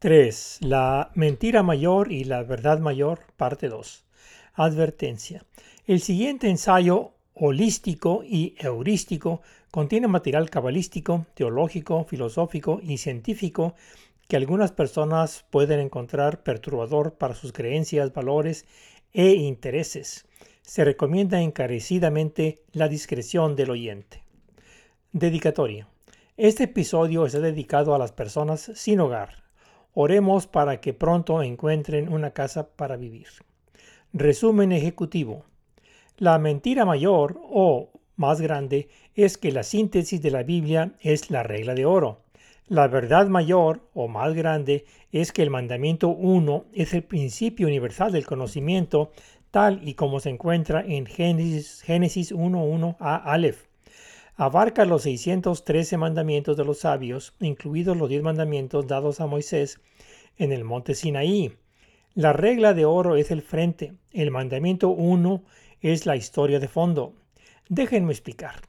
3. La mentira mayor y la verdad mayor, parte 2. Advertencia. El siguiente ensayo holístico y heurístico contiene material cabalístico, teológico, filosófico y científico que algunas personas pueden encontrar perturbador para sus creencias, valores e intereses. Se recomienda encarecidamente la discreción del oyente. Dedicatoria. Este episodio está dedicado a las personas sin hogar. Oremos para que pronto encuentren una casa para vivir. Resumen ejecutivo. La mentira mayor o más grande es que la síntesis de la Biblia es la regla de oro. La verdad mayor o más grande es que el mandamiento 1 es el principio universal del conocimiento tal y como se encuentra en Génesis, Génesis 1.1 a Aleph. Abarca los 613 mandamientos de los sabios, incluidos los 10 mandamientos dados a Moisés en el monte Sinaí. La regla de oro es el frente, el mandamiento 1 es la historia de fondo. Déjenme explicar.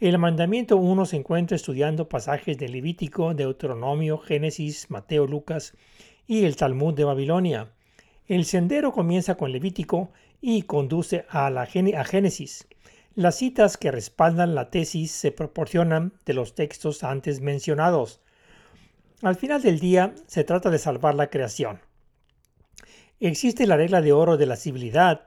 El mandamiento 1 se encuentra estudiando pasajes de Levítico, Deuteronomio, Génesis, Mateo, Lucas y el Talmud de Babilonia. El sendero comienza con Levítico y conduce a, la, a Génesis. Las citas que respaldan la tesis se proporcionan de los textos antes mencionados. Al final del día se trata de salvar la creación. Existe la regla de oro de la civilidad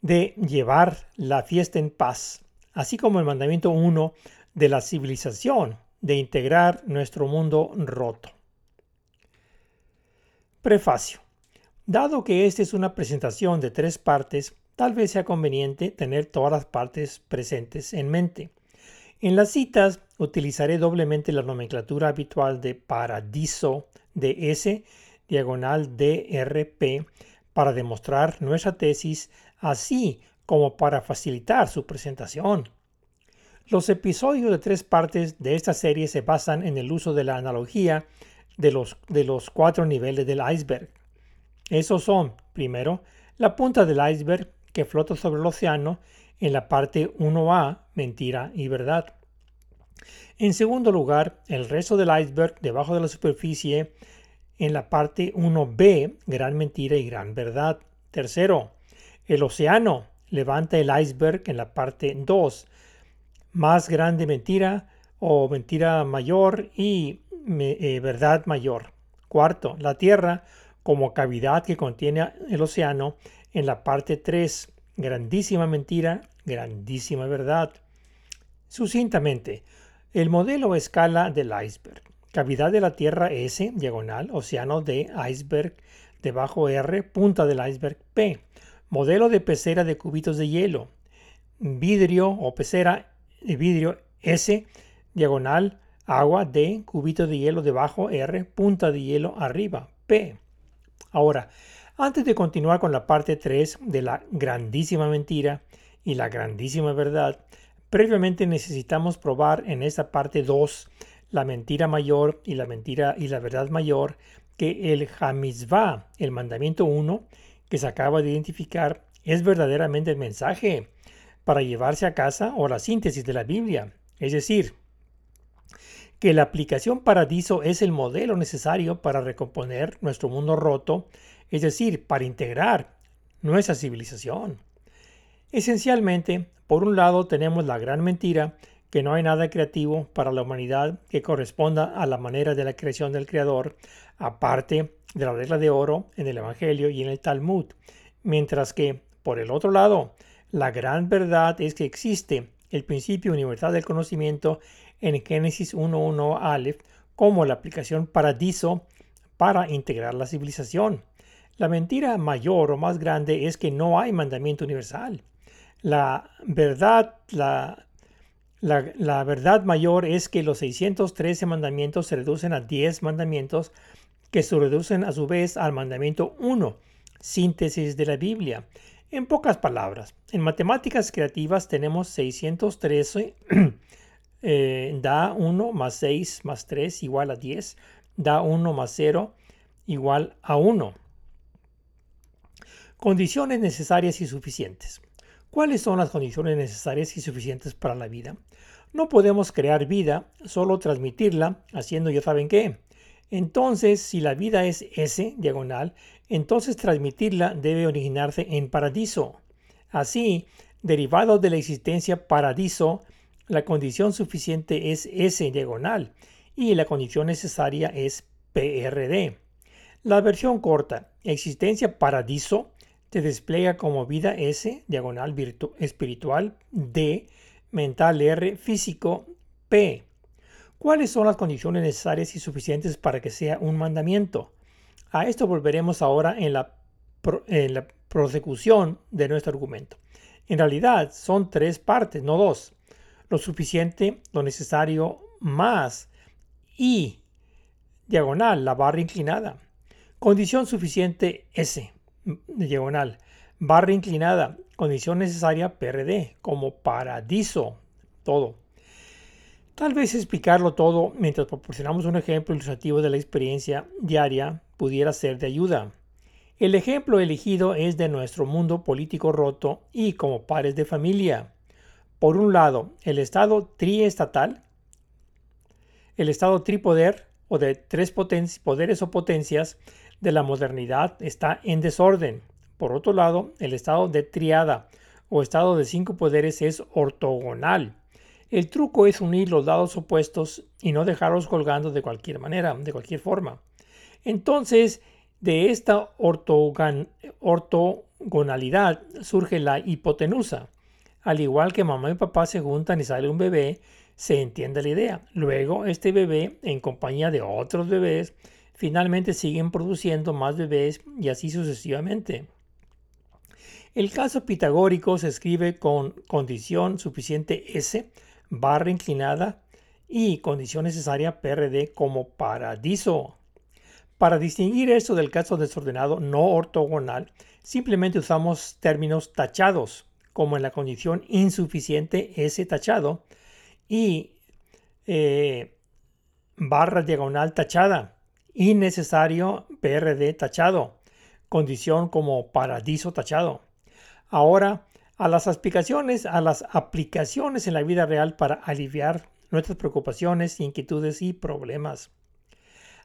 de llevar la fiesta en paz así como el mandamiento 1 de la civilización, de integrar nuestro mundo roto. Prefacio. Dado que esta es una presentación de tres partes, tal vez sea conveniente tener todas las partes presentes en mente. En las citas utilizaré doblemente la nomenclatura habitual de paradiso de S diagonal DRP para demostrar nuestra tesis, así como para facilitar su presentación. Los episodios de tres partes de esta serie se basan en el uso de la analogía de los, de los cuatro niveles del iceberg. Esos son, primero, la punta del iceberg que flota sobre el océano en la parte 1A, mentira y verdad. En segundo lugar, el resto del iceberg debajo de la superficie en la parte 1B, gran mentira y gran verdad. Tercero, el océano levanta el iceberg en la parte 2, más grande mentira o mentira mayor y eh, verdad mayor. Cuarto, la Tierra como cavidad que contiene el océano en la parte 3, grandísima mentira, grandísima verdad. Sucintamente, el modelo escala del iceberg. Cavidad de la Tierra S, diagonal, océano de iceberg, debajo R, punta del iceberg P. Modelo de pecera de cubitos de hielo. Vidrio o pecera de vidrio S, diagonal, agua D, cubito de hielo debajo R, punta de hielo arriba P. Ahora, antes de continuar con la parte 3 de la grandísima mentira y la grandísima verdad, previamente necesitamos probar en esta parte 2 la mentira mayor y la mentira y la verdad mayor que el Hamizvah, el mandamiento 1, que se acaba de identificar es verdaderamente el mensaje para llevarse a casa o la síntesis de la Biblia. Es decir, que la aplicación paradiso es el modelo necesario para recomponer nuestro mundo roto, es decir, para integrar nuestra civilización. Esencialmente, por un lado tenemos la gran mentira que no hay nada creativo para la humanidad que corresponda a la manera de la creación del Creador, aparte de la regla de oro en el Evangelio y en el Talmud, mientras que, por el otro lado, la gran verdad es que existe el principio universal del conocimiento en Génesis 1.1 Aleph como la aplicación paradiso para integrar la civilización. La mentira mayor o más grande es que no hay mandamiento universal. La verdad, la la, verdad mayor es que los 613 mandamientos se reducen a 10 mandamientos que se reducen a su vez al mandamiento 1, síntesis de la Biblia. En pocas palabras, en matemáticas creativas tenemos 613, eh, da 1 más 6 más 3 igual a 10, da 1 más 0 igual a 1. Condiciones necesarias y suficientes. ¿Cuáles son las condiciones necesarias y suficientes para la vida? No podemos crear vida, solo transmitirla haciendo ya saben qué. Entonces, si la vida es S, diagonal, entonces transmitirla debe originarse en paradiso. Así, derivado de la existencia paradiso, la condición suficiente es S diagonal y la condición necesaria es PRD. La versión corta, existencia paradiso, se despliega como vida S, diagonal espiritual, D, mental R, físico P. ¿Cuáles son las condiciones necesarias y suficientes para que sea un mandamiento? A esto volveremos ahora en la, en la prosecución de nuestro argumento. En realidad son tres partes, no dos. Lo suficiente, lo necesario, más y diagonal, la barra inclinada. Condición suficiente S, diagonal. Barra inclinada, condición necesaria PRD, como paradiso, todo. Tal vez explicarlo todo mientras proporcionamos un ejemplo ilustrativo de la experiencia diaria pudiera ser de ayuda. El ejemplo elegido es de nuestro mundo político roto y como pares de familia. Por un lado, el Estado triestatal, el Estado tripoder o de tres poderes o potencias de la modernidad está en desorden. Por otro lado, el Estado de triada o Estado de cinco poderes es ortogonal el truco es unir los lados opuestos y no dejarlos colgando de cualquier manera, de cualquier forma. Entonces, de esta ortogonalidad surge la hipotenusa. Al igual que mamá y papá se juntan y sale un bebé, se entiende la idea. Luego, este bebé, en compañía de otros bebés, finalmente siguen produciendo más bebés y así sucesivamente. El caso pitagórico se escribe con condición suficiente S barra inclinada y condición necesaria PRD como paradiso. Para distinguir esto del caso desordenado no ortogonal, simplemente usamos términos tachados, como en la condición insuficiente S tachado y eh, barra diagonal tachada, innecesario PRD tachado, condición como paradiso tachado. Ahora a las aplicaciones, a las aplicaciones en la vida real para aliviar nuestras preocupaciones, inquietudes y problemas.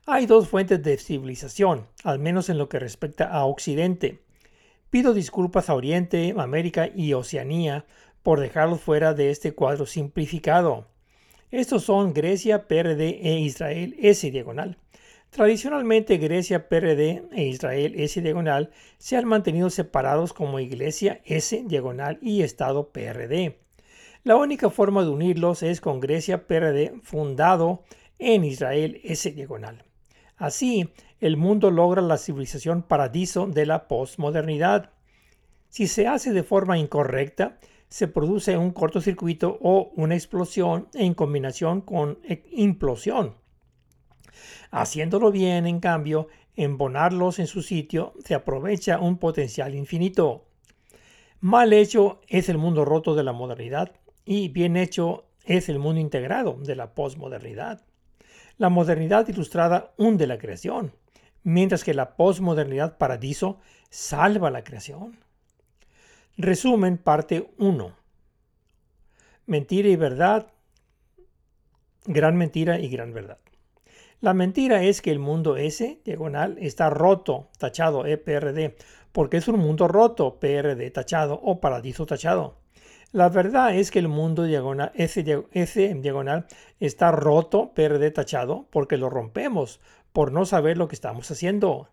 Hay dos fuentes de civilización, al menos en lo que respecta a Occidente. Pido disculpas a Oriente, América y Oceanía por dejarlos fuera de este cuadro simplificado. Estos son Grecia, PRD e Israel S diagonal. Tradicionalmente Grecia, PRD e Israel S diagonal se han mantenido separados como Iglesia S diagonal y Estado PRD. La única forma de unirlos es con Grecia PRD fundado en Israel S diagonal. Así, el mundo logra la civilización paradiso de la postmodernidad. Si se hace de forma incorrecta, se produce un cortocircuito o una explosión en combinación con implosión. Haciéndolo bien, en cambio, embonarlos en su sitio, se aprovecha un potencial infinito. Mal hecho es el mundo roto de la modernidad y bien hecho es el mundo integrado de la posmodernidad. La modernidad ilustrada hunde la creación, mientras que la posmodernidad paradiso salva la creación. Resumen parte 1. Mentira y verdad, gran mentira y gran verdad. La mentira es que el mundo S, diagonal, está roto, tachado, EPRD, porque es un mundo roto, PRD tachado o paradiso tachado. La verdad es que el mundo diagonal, S, diagonal está roto, PRD tachado, porque lo rompemos por no saber lo que estamos haciendo.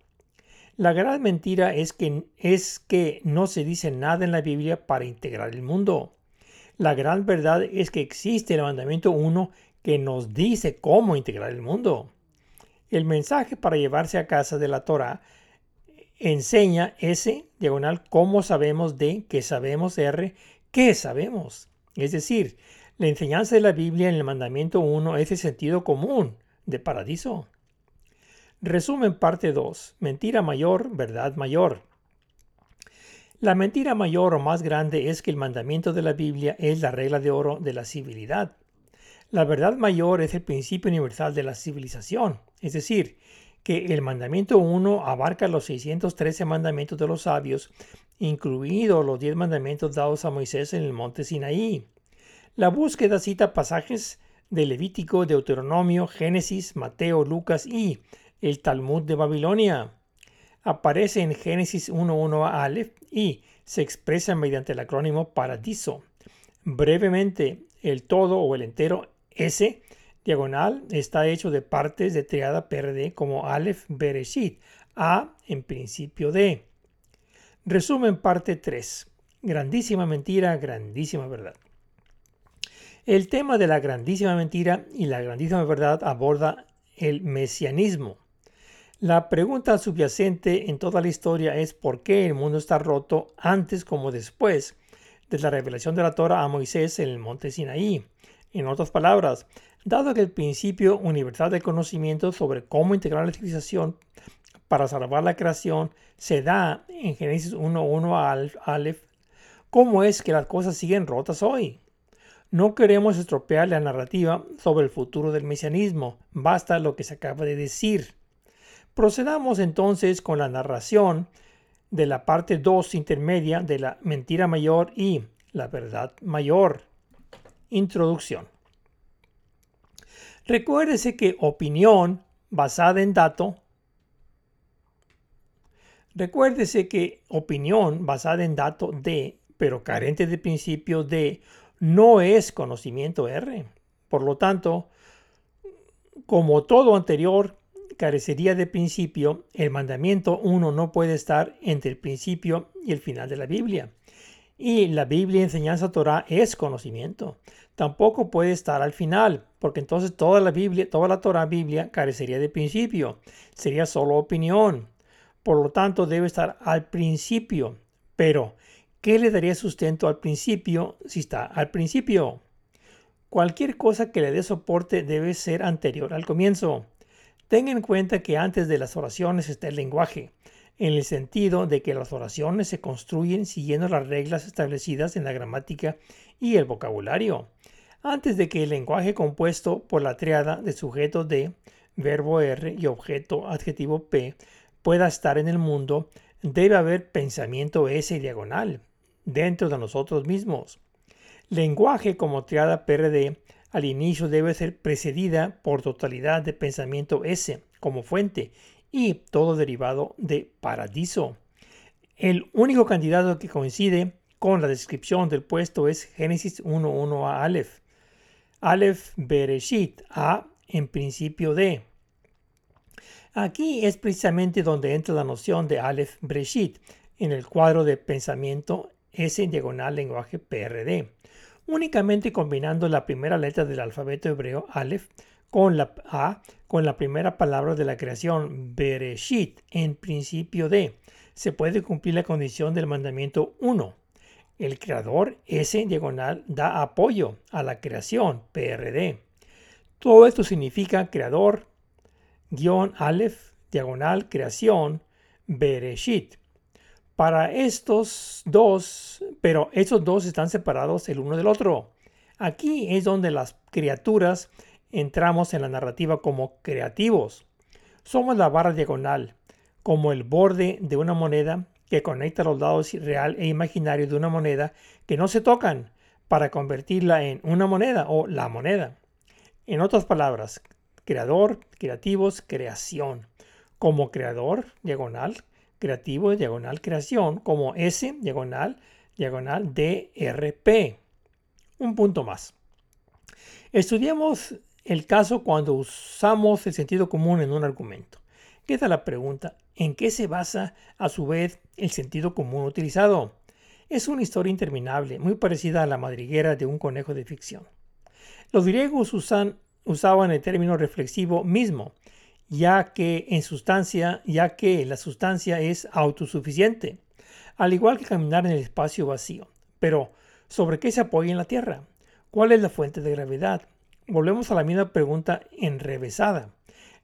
La gran mentira es que, es que no se dice nada en la Biblia para integrar el mundo. La gran verdad es que existe el mandamiento 1 que nos dice cómo integrar el mundo. El mensaje para llevarse a casa de la Torah enseña S, diagonal, cómo sabemos de, que sabemos R, qué sabemos. Es decir, la enseñanza de la Biblia en el mandamiento 1 es el sentido común de paradiso. Resumen parte 2. Mentira mayor, verdad mayor. La mentira mayor o más grande es que el mandamiento de la Biblia es la regla de oro de la civilidad. La verdad mayor es el principio universal de la civilización, es decir, que el mandamiento 1 abarca los 613 mandamientos de los sabios, incluidos los 10 mandamientos dados a Moisés en el monte Sinaí. La búsqueda cita pasajes de Levítico, Deuteronomio, Génesis, Mateo, Lucas y el Talmud de Babilonia. Aparece en Génesis 1.1 a Aleph y se expresa mediante el acrónimo Paradiso. Brevemente, el todo o el entero S diagonal está hecho de partes de triada PRD como Aleph Bereshit, A en principio de. Resumen parte 3. Grandísima mentira, grandísima verdad. El tema de la grandísima mentira y la grandísima verdad aborda el mesianismo. La pregunta subyacente en toda la historia es por qué el mundo está roto antes como después de la revelación de la Torah a Moisés en el monte Sinaí. En otras palabras, dado que el principio universal de conocimiento sobre cómo integrar la civilización para salvar la creación se da en Génesis 1.1 a Aleph, ¿cómo es que las cosas siguen rotas hoy? No queremos estropear la narrativa sobre el futuro del mesianismo, basta lo que se acaba de decir. Procedamos entonces con la narración de la parte 2 intermedia de la mentira mayor y la verdad mayor. Introducción. Recuérdese que opinión basada en dato Recuérdese que opinión basada en dato D, pero carente de principio D, no es conocimiento R. Por lo tanto, como todo anterior carecería de principio, el mandamiento 1 no puede estar entre el principio y el final de la Biblia. Y la Biblia enseñanza Torah es conocimiento. Tampoco puede estar al final, porque entonces toda la Biblia, toda la Torah Biblia carecería de principio. Sería solo opinión. Por lo tanto, debe estar al principio. Pero ¿Qué le daría sustento al principio si está al principio? Cualquier cosa que le dé soporte debe ser anterior al comienzo. Tenga en cuenta que antes de las oraciones está el lenguaje, en el sentido de que las oraciones se construyen siguiendo las reglas establecidas en la gramática y el vocabulario. Antes de que el lenguaje compuesto por la triada de sujeto de verbo R y objeto adjetivo P pueda estar en el mundo, debe haber pensamiento S diagonal, dentro de nosotros mismos. Lenguaje como triada PRD al inicio debe ser precedida por totalidad de pensamiento S como fuente y todo derivado de paradiso. El único candidato que coincide con la descripción del puesto es Génesis 1.1 a Aleph. Aleph Bereshit, A en principio de. Aquí es precisamente donde entra la noción de Aleph Bereshit en el cuadro de pensamiento S en diagonal lenguaje PRD, únicamente combinando la primera letra del alfabeto hebreo Aleph con la A con la primera palabra de la creación Bereshit en principio de, se puede cumplir la condición del mandamiento 1. El creador S diagonal da apoyo a la creación PRD. Todo esto significa creador, guion Aleph, diagonal creación, Bereshit para estos dos, pero estos dos están separados el uno del otro. Aquí es donde las criaturas entramos en la narrativa como creativos. Somos la barra diagonal, como el borde de una moneda que conecta los lados real e imaginario de una moneda que no se tocan para convertirla en una moneda o la moneda. En otras palabras, creador, creativos, creación. Como creador, diagonal, creativo diagonal creación como S diagonal diagonal DRP. Un punto más. Estudiamos el caso cuando usamos el sentido común en un argumento. Queda la pregunta, ¿en qué se basa a su vez el sentido común utilizado? Es una historia interminable, muy parecida a la madriguera de un conejo de ficción. Los griegos usaban el término reflexivo mismo ya que en sustancia, ya que la sustancia es autosuficiente, al igual que caminar en el espacio vacío. Pero, ¿sobre qué se apoya en la Tierra? ¿Cuál es la fuente de gravedad? Volvemos a la misma pregunta enrevesada.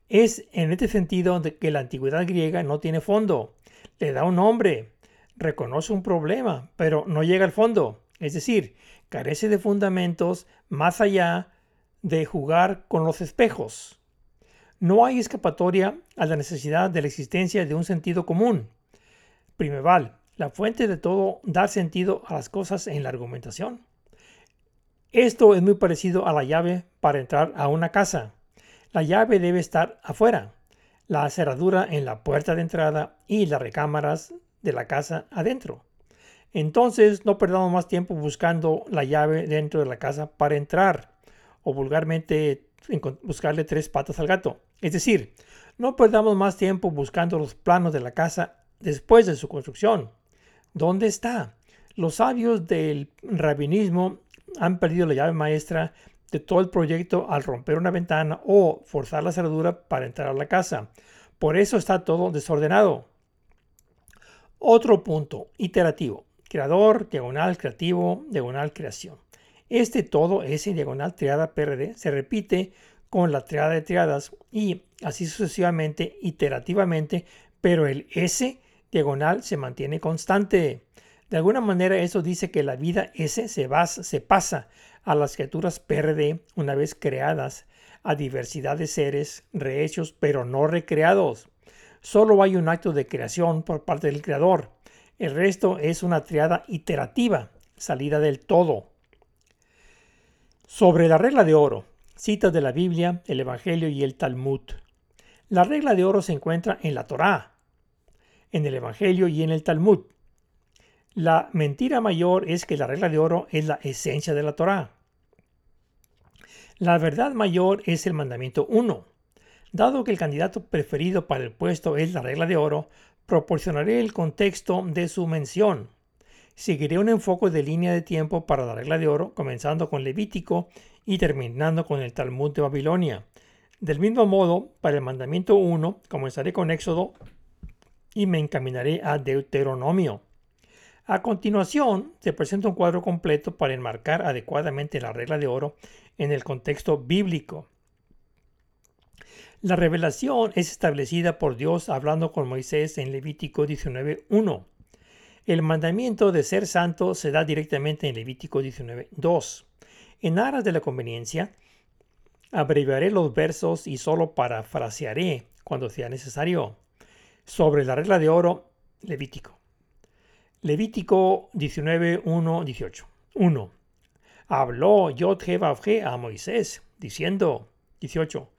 Es en este sentido de que la antigüedad griega no tiene fondo. Le da un nombre, reconoce un problema, pero no llega al fondo. Es decir, carece de fundamentos más allá de jugar con los espejos. No hay escapatoria a la necesidad de la existencia de un sentido común. Primeval, la fuente de todo dar sentido a las cosas en la argumentación. Esto es muy parecido a la llave para entrar a una casa. La llave debe estar afuera, la cerradura en la puerta de entrada y las recámaras de la casa adentro. Entonces no perdamos más tiempo buscando la llave dentro de la casa para entrar o vulgarmente buscarle tres patas al gato. Es decir, no perdamos más tiempo buscando los planos de la casa después de su construcción. ¿Dónde está? Los sabios del rabinismo han perdido la llave maestra de todo el proyecto al romper una ventana o forzar la cerradura para entrar a la casa. Por eso está todo desordenado. Otro punto, iterativo. Creador, diagonal, creativo, diagonal, creación. Este todo, S diagonal, triada PRD, se repite con la triada de triadas y así sucesivamente, iterativamente, pero el S diagonal se mantiene constante. De alguna manera eso dice que la vida S se, se pasa a las criaturas PRD una vez creadas, a diversidad de seres rehechos pero no recreados. Solo hay un acto de creación por parte del creador. El resto es una triada iterativa, salida del todo. Sobre la regla de oro, citas de la Biblia, el Evangelio y el Talmud. La regla de oro se encuentra en la Torá, en el Evangelio y en el Talmud. La mentira mayor es que la regla de oro es la esencia de la Torá. La verdad mayor es el mandamiento 1. Dado que el candidato preferido para el puesto es la regla de oro, proporcionaré el contexto de su mención. Seguiré un enfoque de línea de tiempo para la regla de oro, comenzando con Levítico y terminando con el Talmud de Babilonia. Del mismo modo, para el mandamiento 1, comenzaré con Éxodo y me encaminaré a Deuteronomio. A continuación, se presenta un cuadro completo para enmarcar adecuadamente la regla de oro en el contexto bíblico. La revelación es establecida por Dios hablando con Moisés en Levítico 19.1. El mandamiento de ser santo se da directamente en Levítico 19.2. En aras de la conveniencia, abreviaré los versos y solo parafrasearé cuando sea necesario. Sobre la regla de oro, Levítico. Levítico 19, 1, 18. 1. Habló Yod a Moisés, diciendo, 18.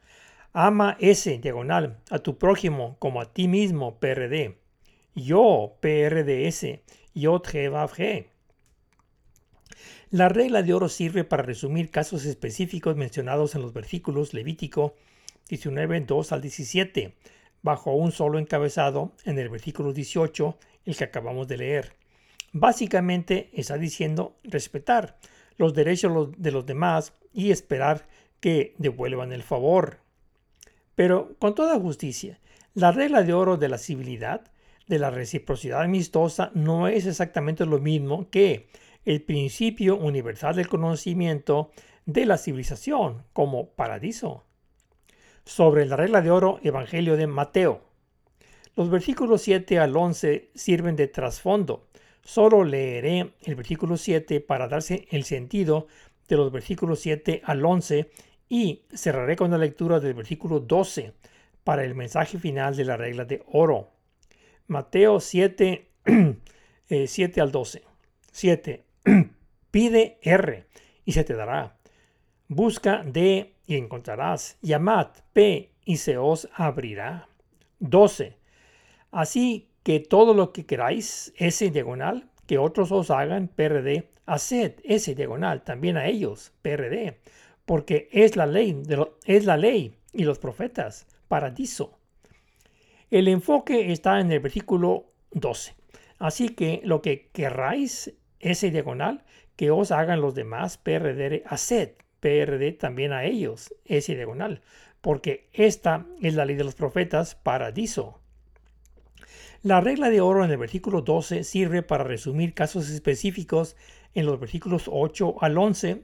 Ama ese, diagonal, a tu prójimo como a ti mismo, PRD. Yo, PRDS, Yod La regla de oro sirve para resumir casos específicos mencionados en los versículos Levítico 19, 2 al 17, bajo un solo encabezado en el versículo 18 el que acabamos de leer. Básicamente está diciendo respetar los derechos de los demás y esperar que devuelvan el favor. Pero con toda justicia, la regla de oro de la civilidad, de la reciprocidad amistosa, no es exactamente lo mismo que el principio universal del conocimiento de la civilización como paradiso. Sobre la regla de oro, Evangelio de Mateo. Los versículos 7 al 11 sirven de trasfondo. Solo leeré el versículo 7 para darse el sentido de los versículos 7 al 11 y cerraré con la lectura del versículo 12 para el mensaje final de la regla de oro. Mateo 7, 7 eh, al 12. 7. Pide R y se te dará. Busca D y encontrarás. Llamad P y se os abrirá. 12. Así que todo lo que queráis, ese diagonal, que otros os hagan, PRD, haced ese diagonal también a ellos, PRD, porque es la ley, es la ley y los profetas, paradiso. El enfoque está en el versículo 12. Así que lo que queráis, ese diagonal, que os hagan los demás, PRD, haced, PRD también a ellos, ese diagonal, porque esta es la ley de los profetas, paradiso. La regla de oro en el versículo 12 sirve para resumir casos específicos en los versículos 8 al 11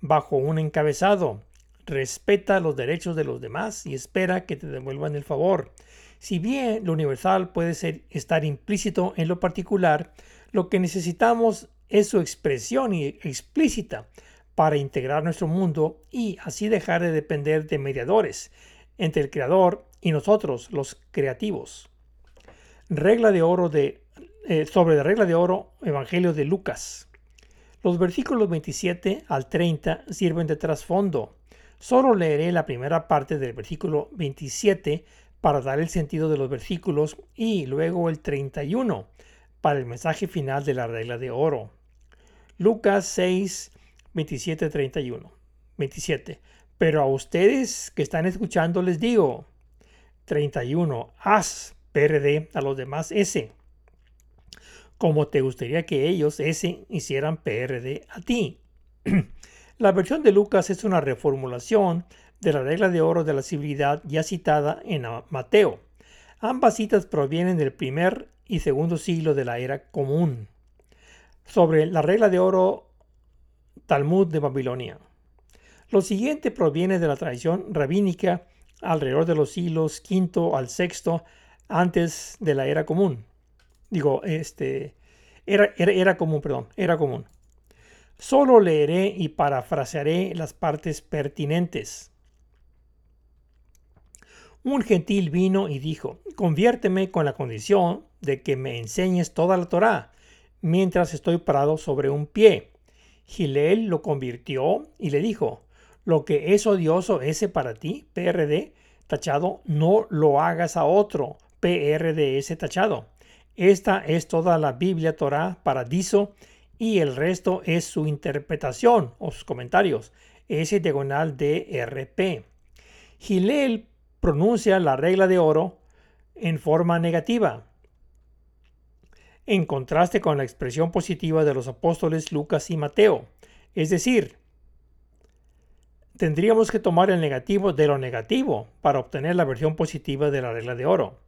bajo un encabezado. Respeta los derechos de los demás y espera que te devuelvan el favor. Si bien lo universal puede ser, estar implícito en lo particular, lo que necesitamos es su expresión explícita para integrar nuestro mundo y así dejar de depender de mediadores entre el creador y nosotros, los creativos regla de oro de, eh, sobre la regla de oro, Evangelio de Lucas. Los versículos 27 al 30 sirven de trasfondo. Solo leeré la primera parte del versículo 27 para dar el sentido de los versículos y luego el 31 para el mensaje final de la regla de oro. Lucas 6, 27, 31. 27. Pero a ustedes que están escuchando les digo, 31. Haz PRD a los demás S. Como te gustaría que ellos S hicieran PRD a ti. La versión de Lucas es una reformulación de la regla de oro de la civilidad ya citada en Mateo. Ambas citas provienen del primer y segundo siglo de la era común. Sobre la regla de oro Talmud de Babilonia. Lo siguiente proviene de la tradición rabínica alrededor de los siglos V al VI antes de la era común. Digo, este, era, era, era común, perdón, era común. Solo leeré y parafrasearé las partes pertinentes. Un gentil vino y dijo, conviérteme con la condición de que me enseñes toda la Torá, mientras estoy parado sobre un pie. Gilel lo convirtió y le dijo, lo que es odioso ese para ti, PRD, tachado, no lo hagas a otro, PRDS tachado. Esta es toda la Biblia Torá paradiso y el resto es su interpretación o sus comentarios. S diagonal DRP. Gilel pronuncia la regla de oro en forma negativa, en contraste con la expresión positiva de los apóstoles Lucas y Mateo. Es decir, tendríamos que tomar el negativo de lo negativo para obtener la versión positiva de la regla de oro.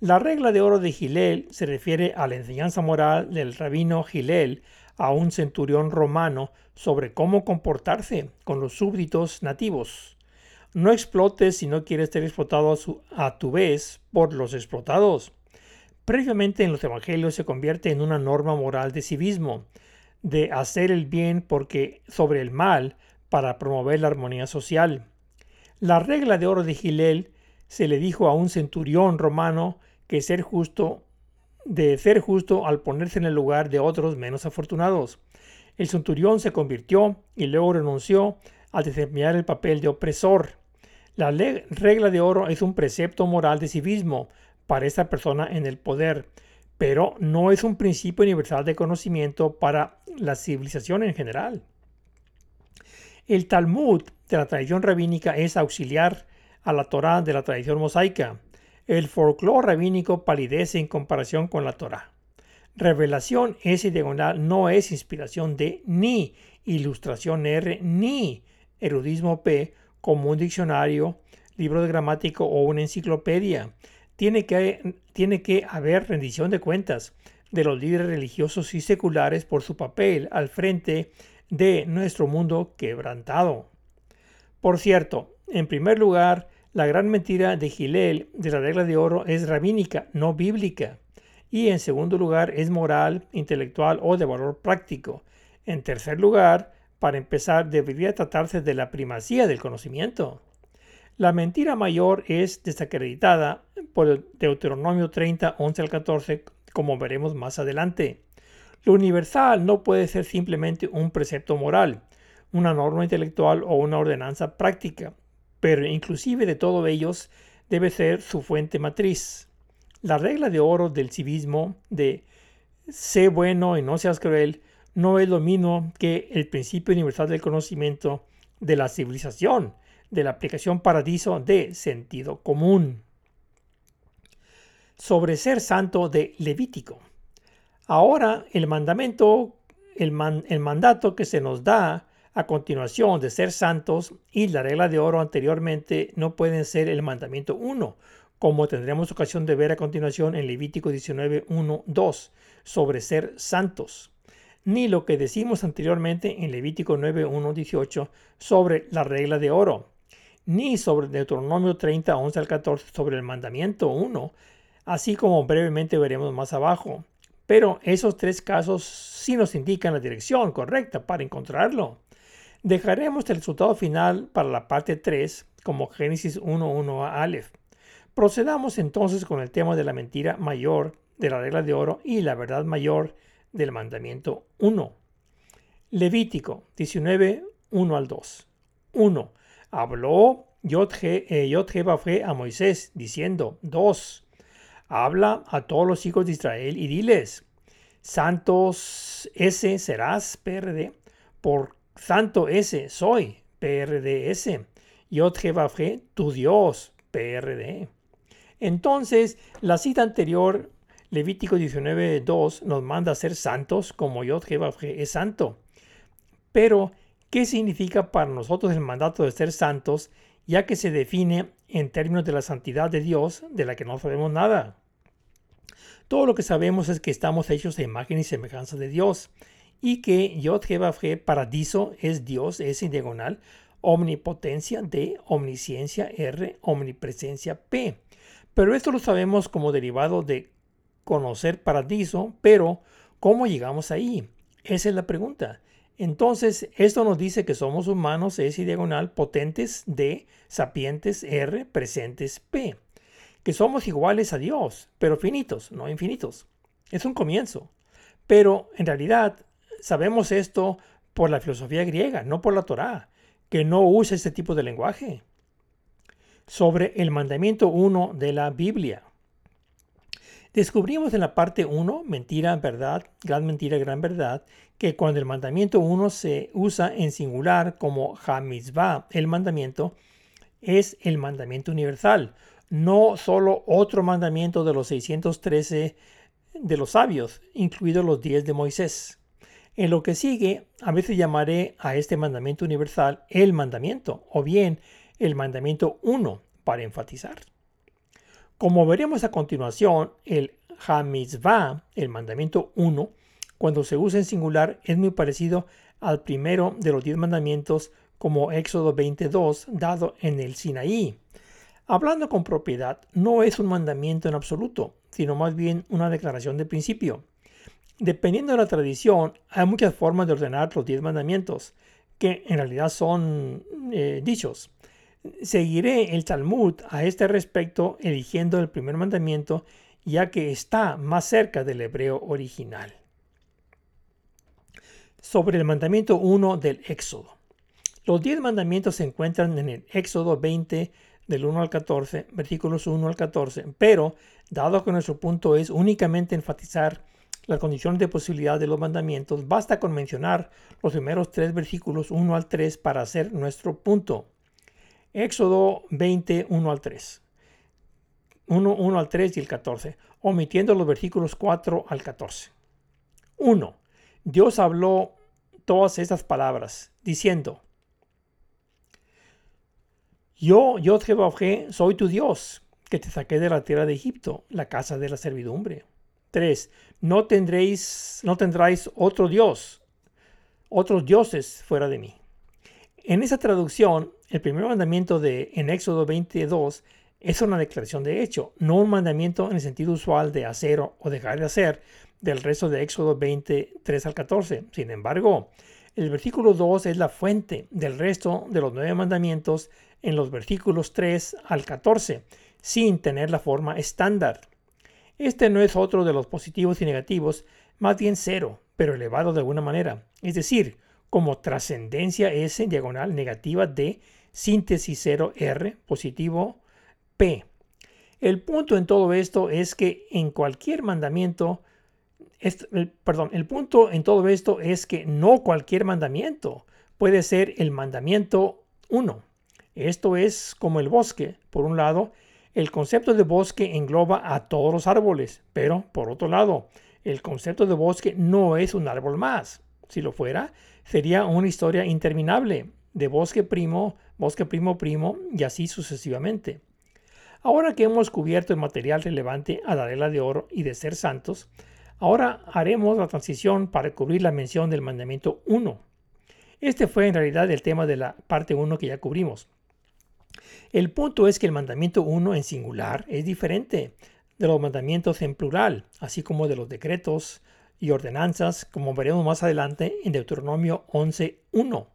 La regla de oro de Gilel se refiere a la enseñanza moral del rabino Gilel a un centurión romano sobre cómo comportarse con los súbditos nativos. No explotes si no quieres ser explotado a, tu vez por los explotados. Previamente en los evangelios se convierte en una norma moral de civismo, de hacer el bien porque sobre el mal para promover la armonía social. La regla de oro de Gilel se le dijo a un centurión romano que ser justo, de ser justo al ponerse en el lugar de otros menos afortunados. El centurión se convirtió y luego renunció a desempeñar el papel de opresor. La regla de oro es un precepto moral de civismo para esta persona en el poder, pero no es un principio universal de conocimiento para la civilización en general. El Talmud de la tradición rabínica es auxiliar a la Torá de la tradición mosaica. El folclore rabínico palidece en comparación con la Torá. Revelación S diagonal no es inspiración de ni ilustración R ni erudismo P como un diccionario, libro de gramático o una enciclopedia. Tiene que, tiene que haber rendición de cuentas de los líderes religiosos y seculares por su papel al frente de nuestro mundo quebrantado. Por cierto, en primer lugar, la gran mentira de Gilel de la regla de oro es rabínica, no bíblica. Y en segundo lugar es moral, intelectual o de valor práctico. En tercer lugar, para empezar, debería tratarse de la primacía del conocimiento. La mentira mayor es desacreditada por Deuteronomio 30, 11 al 14, como veremos más adelante. Lo universal no puede ser simplemente un precepto moral, una norma intelectual o una ordenanza práctica pero inclusive de todos ellos debe ser su fuente matriz. La regla de oro del civismo de sé bueno y no seas cruel no es lo mismo que el principio universal del conocimiento de la civilización, de la aplicación paradiso de sentido común. Sobre ser santo de Levítico. Ahora el mandamiento, el, el mandato que se nos da a continuación de ser santos y la regla de oro anteriormente no pueden ser el mandamiento 1, como tendremos ocasión de ver a continuación en Levítico 19, 1, 2, sobre ser santos, ni lo que decimos anteriormente en Levítico 9, 1, 18 sobre la regla de oro, ni sobre Deuteronomio 30, 11 al 14 sobre el mandamiento 1, así como brevemente veremos más abajo. Pero esos tres casos sí nos indican la dirección correcta para encontrarlo. Dejaremos el resultado final para la parte 3 como Génesis 1.1 a Aleph. Procedamos entonces con el tema de la mentira mayor de la regla de oro y la verdad mayor del mandamiento 1. Levítico 19, 1 al 2. 1. Habló Yod-He a Moisés diciendo, 2. Habla a todos los hijos de Israel y diles, Santos ese serás, PRD, por santo ese soy, PRDS. Yod tu Dios, PRD. Entonces, la cita anterior, Levítico 19.2, nos manda ser santos como Yod es santo. Pero, ¿qué significa para nosotros el mandato de ser santos, ya que se define en términos de la santidad de Dios, de la que no sabemos nada? Todo lo que sabemos es que estamos hechos de imagen y semejanza de Dios y que Yod paradiso es Dios, es en diagonal, omnipotencia D, omnisciencia R, omnipresencia P. Pero esto lo sabemos como derivado de conocer paradiso, pero ¿cómo llegamos ahí? Esa es la pregunta. Entonces, esto nos dice que somos humanos S y diagonal, potentes D, sapientes R, presentes P que somos iguales a Dios, pero finitos, no infinitos. Es un comienzo. Pero en realidad sabemos esto por la filosofía griega, no por la Torá, que no usa este tipo de lenguaje. Sobre el mandamiento 1 de la Biblia. Descubrimos en la parte 1, mentira, verdad, gran mentira, gran verdad, que cuando el mandamiento 1 se usa en singular como Hamizvah, el mandamiento, es el mandamiento universal, no solo otro mandamiento de los 613 de los sabios, incluidos los 10 de Moisés. En lo que sigue, a veces llamaré a este mandamiento universal el mandamiento, o bien el mandamiento 1 para enfatizar. Como veremos a continuación, el Hamizvah, el mandamiento 1, cuando se usa en singular, es muy parecido al primero de los 10 mandamientos como Éxodo 22 dado en el Sinaí, Hablando con propiedad no es un mandamiento en absoluto, sino más bien una declaración de principio. Dependiendo de la tradición, hay muchas formas de ordenar los diez mandamientos, que en realidad son eh, dichos. Seguiré el Talmud a este respecto eligiendo el primer mandamiento, ya que está más cerca del hebreo original. Sobre el mandamiento 1 del Éxodo. Los diez mandamientos se encuentran en el Éxodo 20, del 1 al 14, versículos 1 al 14, pero dado que nuestro punto es únicamente enfatizar las condiciones de posibilidad de los mandamientos, basta con mencionar los primeros tres versículos 1 al 3 para hacer nuestro punto. Éxodo 20, 1 al 3. 1, 1 al 3 y el 14, omitiendo los versículos 4 al 14. 1. Dios habló todas estas palabras, diciendo, yo, yo Jehová, soy tu Dios, que te saqué de la tierra de Egipto, la casa de la servidumbre. 3. No tendréis, no tendráis otro Dios, otros dioses fuera de mí. En esa traducción, el primer mandamiento de en Éxodo 22 es una declaración de hecho, no un mandamiento en el sentido usual de hacer o dejar de hacer del resto de Éxodo 23 al 14. Sin embargo, el versículo 2 es la fuente del resto de los nueve mandamientos en los versículos 3 al 14, sin tener la forma estándar. Este no es otro de los positivos y negativos, más bien cero, pero elevado de alguna manera, es decir, como trascendencia S diagonal negativa de síntesis 0 R positivo P. El punto en todo esto es que en cualquier mandamiento, perdón, el punto en todo esto es que no cualquier mandamiento puede ser el mandamiento 1. Esto es como el bosque. Por un lado, el concepto de bosque engloba a todos los árboles, pero por otro lado, el concepto de bosque no es un árbol más. Si lo fuera, sería una historia interminable de bosque primo, bosque primo primo y así sucesivamente. Ahora que hemos cubierto el material relevante a la regla de oro y de ser santos, ahora haremos la transición para cubrir la mención del mandamiento 1. Este fue en realidad el tema de la parte 1 que ya cubrimos. El punto es que el mandamiento 1 en singular es diferente de los mandamientos en plural, así como de los decretos y ordenanzas, como veremos más adelante en Deuteronomio 11.1.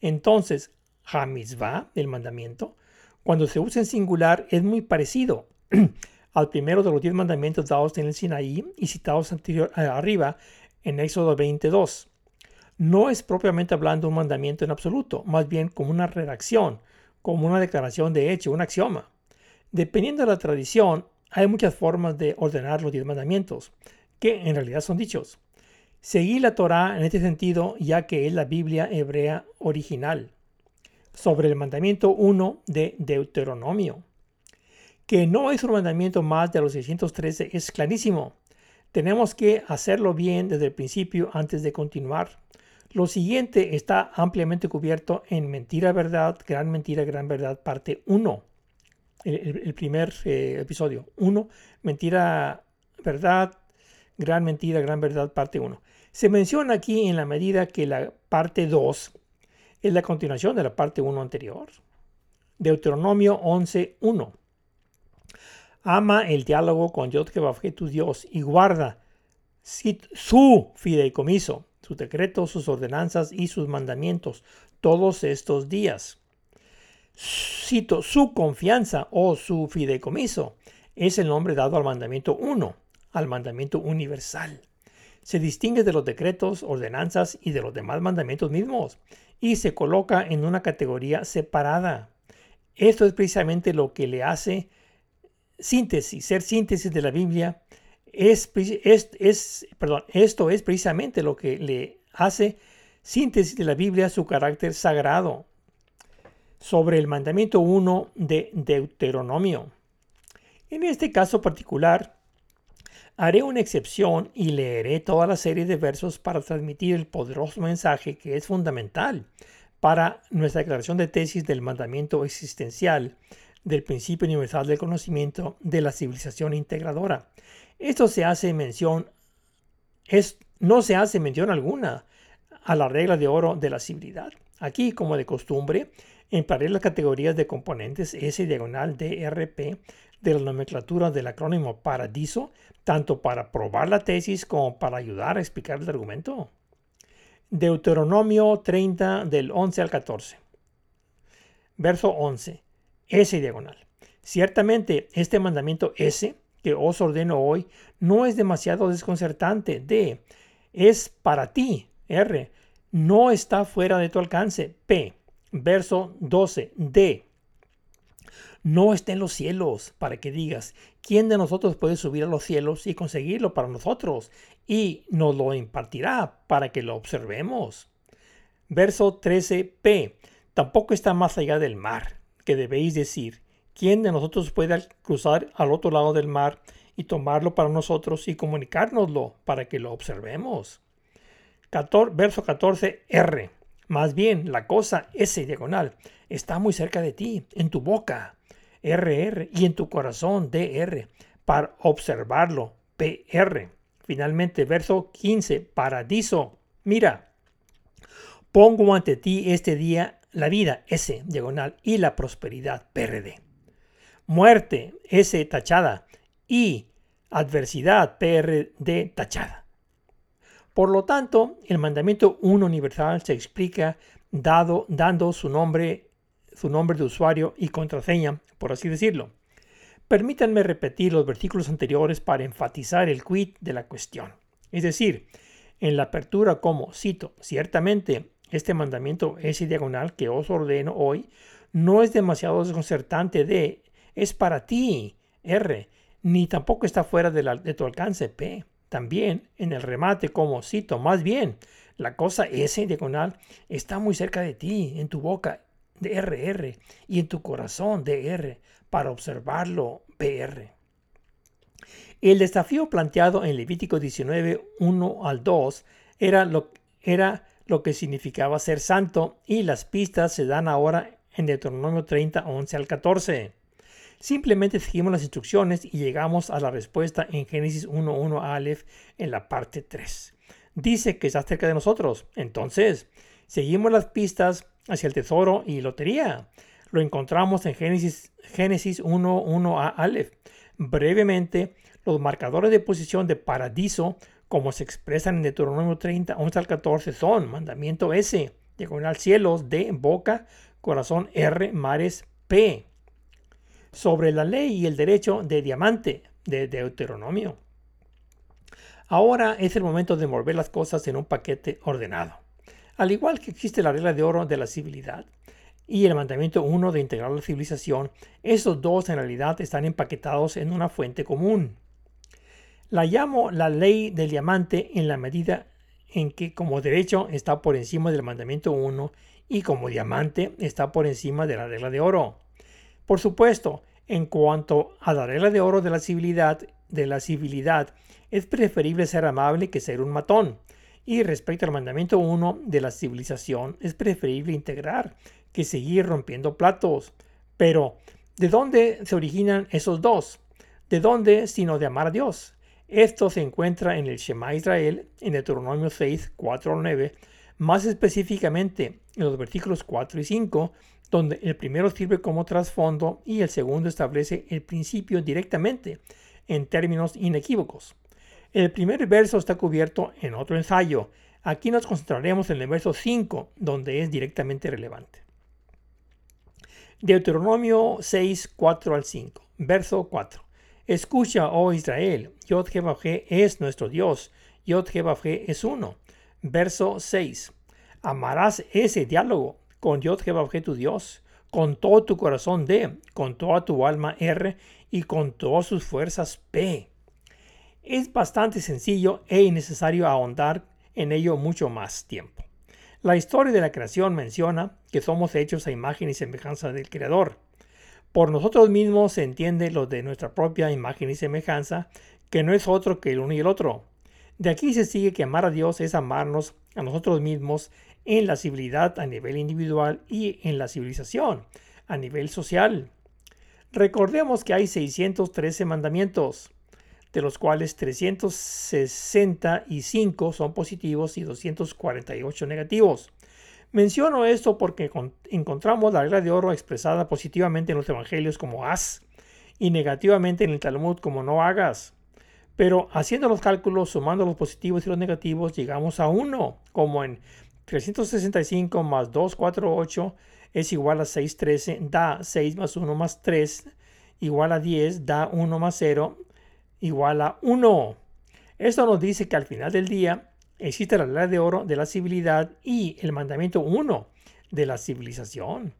Entonces, Hamizvah, el mandamiento, cuando se usa en singular es muy parecido al primero de los diez mandamientos dados en el Sinaí y citados anterior, arriba en Éxodo 22. no es propiamente hablando un mandamiento en absoluto, más bien como una redacción, como una declaración de hecho, un axioma. Dependiendo de la tradición, hay muchas formas de ordenar los diez mandamientos, que en realidad son dichos. Seguí la Torá en este sentido, ya que es la Biblia hebrea original. Sobre el mandamiento 1 de Deuteronomio, que no es un mandamiento más de los 613, es clarísimo. Tenemos que hacerlo bien desde el principio antes de continuar. Lo siguiente está ampliamente cubierto en Mentira, Verdad, Gran Mentira, Gran Verdad, parte 1. El, primer eh, episodio. 1. Mentira, Verdad, Gran Mentira, Gran Verdad, parte 1. Se menciona aquí en la medida que la parte 2 es la continuación de la parte 1 anterior. Deuteronomio 11.1. Ama el diálogo con que tu Dios y guarda su fideicomiso sus decretos, sus ordenanzas y sus mandamientos todos estos días. Cito, su confianza o su fideicomiso es el nombre dado al mandamiento 1, al mandamiento universal. Se distingue de los decretos, ordenanzas y de los demás mandamientos mismos y se coloca en una categoría separada. Esto es precisamente lo que le hace síntesis, ser síntesis de la Biblia es, es, perdón, esto es precisamente lo que le hace síntesis de la Biblia su carácter sagrado sobre el mandamiento 1 de Deuteronomio. En este caso particular, haré una excepción y leeré toda la serie de versos para transmitir el poderoso mensaje que es fundamental para nuestra declaración de tesis del mandamiento existencial del principio universal del conocimiento de la civilización integradora esto se hace mención, es, no se hace mención alguna a la regla de oro de la civilidad. Aquí, como de costumbre, emparé las categorías de componentes S diagonal DRP de la nomenclatura del acrónimo Paradiso, tanto para probar la tesis como para ayudar a explicar el argumento. Deuteronomio 30 del 11 al 14. Verso 11. S diagonal. Ciertamente este mandamiento S que os ordeno hoy no es demasiado desconcertante. D. Es para ti. R. No está fuera de tu alcance. P. Verso 12. D. No está en los cielos para que digas, ¿quién de nosotros puede subir a los cielos y conseguirlo para nosotros? Y nos lo impartirá para que lo observemos. Verso 13p. Tampoco está más allá del mar, que debéis decir, ¿quién de nosotros puede cruzar al otro lado del mar y tomarlo para nosotros y comunicárnoslo para que lo observemos? verso 14r. Más bien, la cosa S diagonal está muy cerca de ti, en tu boca, RR, y en tu corazón, DR, para observarlo, PR. Finalmente, verso 15, paradiso. Mira, pongo ante ti este día la vida, S diagonal, y la prosperidad, PRD muerte, S tachada, y adversidad, PRD tachada. Por lo tanto, el mandamiento 1 universal se explica dado, dando su nombre, su nombre de usuario y contraseña, por así decirlo. Permítanme repetir los versículos anteriores para enfatizar el quid de la cuestión. Es decir, en la apertura como, cito, ciertamente este mandamiento S diagonal que os ordeno hoy no es demasiado desconcertante de es para ti, R, ni tampoco está fuera de, tu alcance, P. También en el remate como cito, más bien, la cosa S diagonal está muy cerca de ti, en tu boca, RR, y en tu corazón, DR, para observarlo, PR. El desafío planteado en Levítico 19, 1 al 2 era lo, era lo que significaba ser santo y las pistas se dan ahora en Deuteronomio 30, 11 al 14. Simplemente seguimos las instrucciones y llegamos a la respuesta en Génesis 1.1 Aleph en la parte 3. Dice que está cerca de nosotros. Entonces, seguimos las pistas hacia el tesoro y lotería. Lo encontramos en Génesis, Génesis 1.1 Aleph. Brevemente, los marcadores de posición de paradiso, como se expresan en Deuteronomio 30, 11 al 14, son mandamiento S, diagonal cielos, D, boca, corazón, R, mares, P sobre la ley y el derecho de diamante de Deuteronomio. Ahora es el momento de mover las cosas en un paquete ordenado. Al igual que existe la regla de oro de la civilidad y el mandamiento 1 de integrar la civilización, estos dos en realidad están empaquetados en una fuente común. La llamo la ley del diamante en la medida en que como derecho está por encima del mandamiento 1 y como diamante está por encima de la regla de oro. Por supuesto, en cuanto a la regla de oro de la civilidad, de la civilidad, es preferible ser amable que ser un matón. Y respecto al mandamiento 1 de la civilización, es preferible integrar que seguir rompiendo platos. Pero, ¿de dónde se originan esos dos? ¿De dónde sino de amar a Dios? Esto se encuentra en el Shema Israel, en Deuteronomio 6, 4 9, más específicamente en los versículos 4 y 5, donde el primero sirve como trasfondo y el segundo establece el principio directamente, en términos inequívocos. El primer verso está cubierto en otro ensayo. Aquí nos concentraremos en el verso 5, donde es directamente relevante. Deuteronomio 6, 4 al 5. Verso 4. Escucha, oh Israel, Yod es nuestro Dios, Yod es uno. Verso 6. Amarás ese diálogo con Yod tu Dios, con todo tu corazón D, con toda tu alma R y con todas sus fuerzas P. Es bastante sencillo e innecesario ahondar en ello mucho más tiempo. La historia de la creación menciona que somos hechos a imagen y semejanza del Creador. Por nosotros mismos se entiende lo de nuestra propia imagen y semejanza, que no es otro que el uno y el otro. De aquí se sigue que amar a Dios es amarnos a nosotros mismos en la civilidad a nivel individual y en la civilización a nivel social. Recordemos que hay 613 mandamientos de los cuales 365 son positivos y 248 negativos. Menciono esto porque encontramos la regla de oro expresada positivamente en los evangelios como haz y negativamente en el Talmud como no hagas. Pero haciendo los cálculos, sumando los positivos y los negativos, llegamos a 1, como en 365 más 248 es igual a 613, da 6 más 1 más 3, igual a 10, da 1 más 0, igual a 1. Esto nos dice que al final del día existe la ley de oro de la civilidad y el mandamiento 1 de la civilización.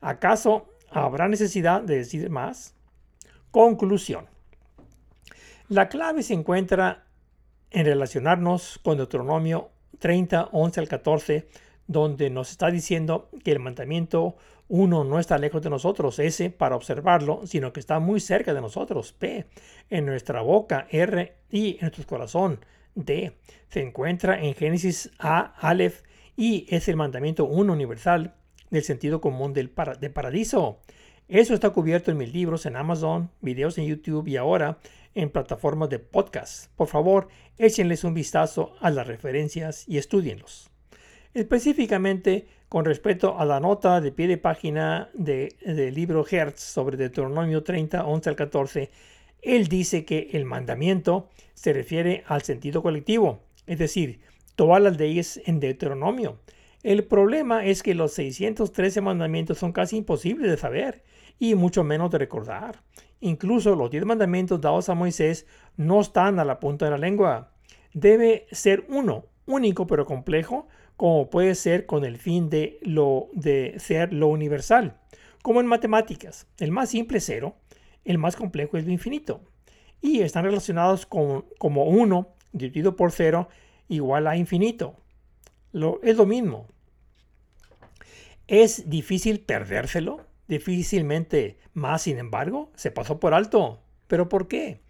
¿Acaso habrá necesidad de decir más? Conclusión. La clave se encuentra en relacionarnos con Deuteronomio 30, 11 al 14, donde nos está diciendo que el mandamiento uno no está lejos de nosotros, S para observarlo, sino que está muy cerca de nosotros, P, en nuestra boca, R, y en nuestro corazón, D. Se encuentra en Génesis A, Aleph, y es el mandamiento uno universal del sentido común del de paradiso. Eso está cubierto en mis libros en Amazon, videos en YouTube y ahora en plataformas de podcast. Por favor, échenles un vistazo a las referencias y estudienlos. Específicamente, con respecto a la nota de pie de página del libro Hertz sobre Deuteronomio 30, 11 al 14, él dice que el mandamiento se refiere al sentido colectivo, es decir, todas las leyes en Deuteronomio. El problema es que los 613 mandamientos son casi imposibles de saber y mucho menos de recordar. Incluso los 10 mandamientos dados a Moisés no están a la punta de la lengua. Debe ser uno, único pero complejo, como puede ser con el fin de, lo, de ser lo universal. Como en matemáticas, el más simple es cero, el más complejo es lo infinito. Y están relacionados con, como 1 dividido por 0 igual a infinito. Lo, es lo mismo. ¿Es difícil perdérselo? Difícilmente más, sin embargo, se pasó por alto. ¿Pero por qué?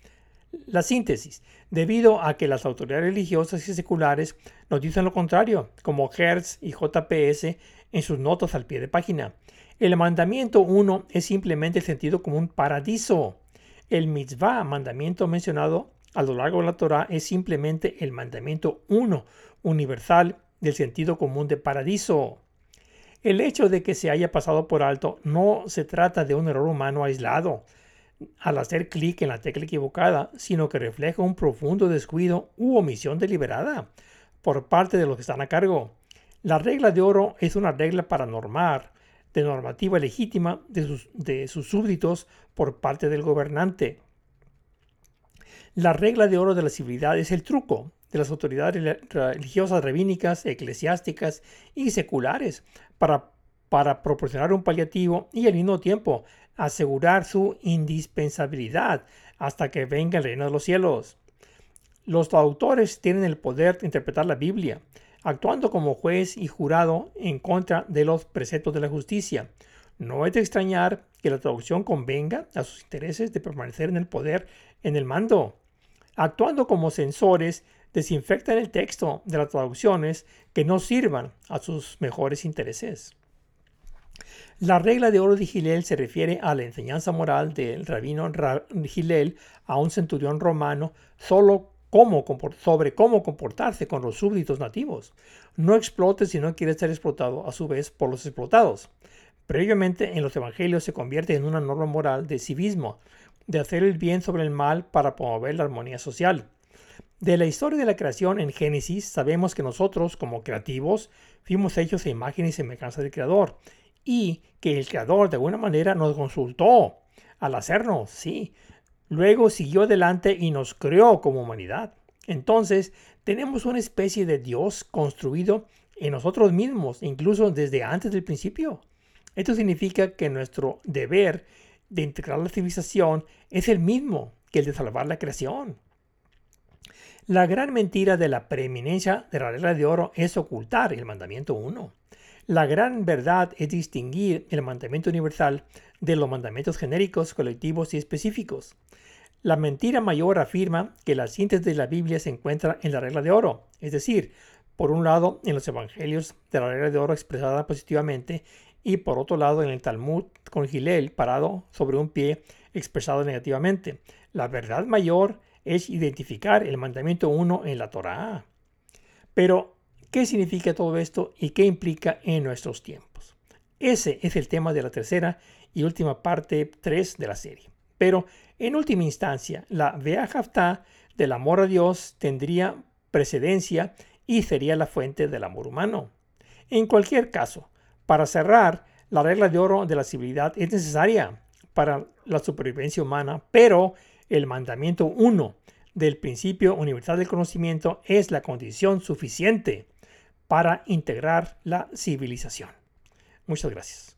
La síntesis, debido a que las autoridades religiosas y seculares nos dicen lo contrario, como Hertz y JPS en sus notas al pie de página. El mandamiento 1 es simplemente el sentido como un paradiso. El mitzvah, mandamiento mencionado a lo largo de la Torah, es simplemente el mandamiento 1 universal del sentido común de paradiso. El hecho de que se haya pasado por alto no se trata de un error humano aislado, al hacer clic en la tecla equivocada, sino que refleja un profundo descuido u omisión deliberada por parte de los que están a cargo. La regla de oro es una regla para normar, de normativa legítima de sus, de sus súbditos por parte del gobernante. La regla de oro de la civilidad es el truco de las autoridades religiosas, rabínicas, eclesiásticas y seculares para, para proporcionar un paliativo y al mismo tiempo asegurar su indispensabilidad hasta que venga el reino de los cielos. Los traductores tienen el poder de interpretar la Biblia, actuando como juez y jurado en contra de los preceptos de la justicia. No es de extrañar que la traducción convenga a sus intereses de permanecer en el poder en el mando. Actuando como censores, desinfectan el texto de las traducciones que no sirvan a sus mejores intereses. La regla de oro de Gilel se refiere a la enseñanza moral del rabino Gilel a un centurión romano solo sobre cómo comportarse con los súbditos nativos. No explote si no quiere ser explotado a su vez por los explotados. Previamente en los evangelios se convierte en una norma moral de civismo, de hacer el bien sobre el mal para promover la armonía social. De la historia de la creación en Génesis sabemos que nosotros, como creativos, fuimos hechos a imagen y semejanza del Creador y que el Creador de alguna manera nos consultó al hacernos, sí. Luego siguió adelante y nos creó como humanidad. Entonces, tenemos una especie de Dios construido en nosotros mismos, incluso desde antes del principio. Esto significa que nuestro deber de integrar la civilización es el mismo que el de salvar la creación. La gran mentira de la preeminencia de la regla de oro es ocultar el mandamiento 1. La gran verdad es distinguir el mandamiento universal de los mandamientos genéricos, colectivos y específicos. La mentira mayor afirma que la síntesis de la Biblia se encuentra en la regla de oro, es decir, por un lado en los evangelios de la regla de oro expresada positivamente y por otro lado en el Talmud con Gilel parado sobre un pie expresado negativamente. La verdad mayor es identificar el mandamiento 1 en la Torá. Pero ¿Qué significa todo esto y qué implica en nuestros tiempos? Ese es el tema de la tercera y última parte 3 de la serie. Pero en última instancia, la Beahavta del amor a Dios tendría precedencia y sería la fuente del amor humano. En cualquier caso, para cerrar, la regla de oro de la civilidad es necesaria para la supervivencia humana, pero el mandamiento 1 del principio universal del conocimiento es la condición suficiente para integrar la civilización. Muchas gracias.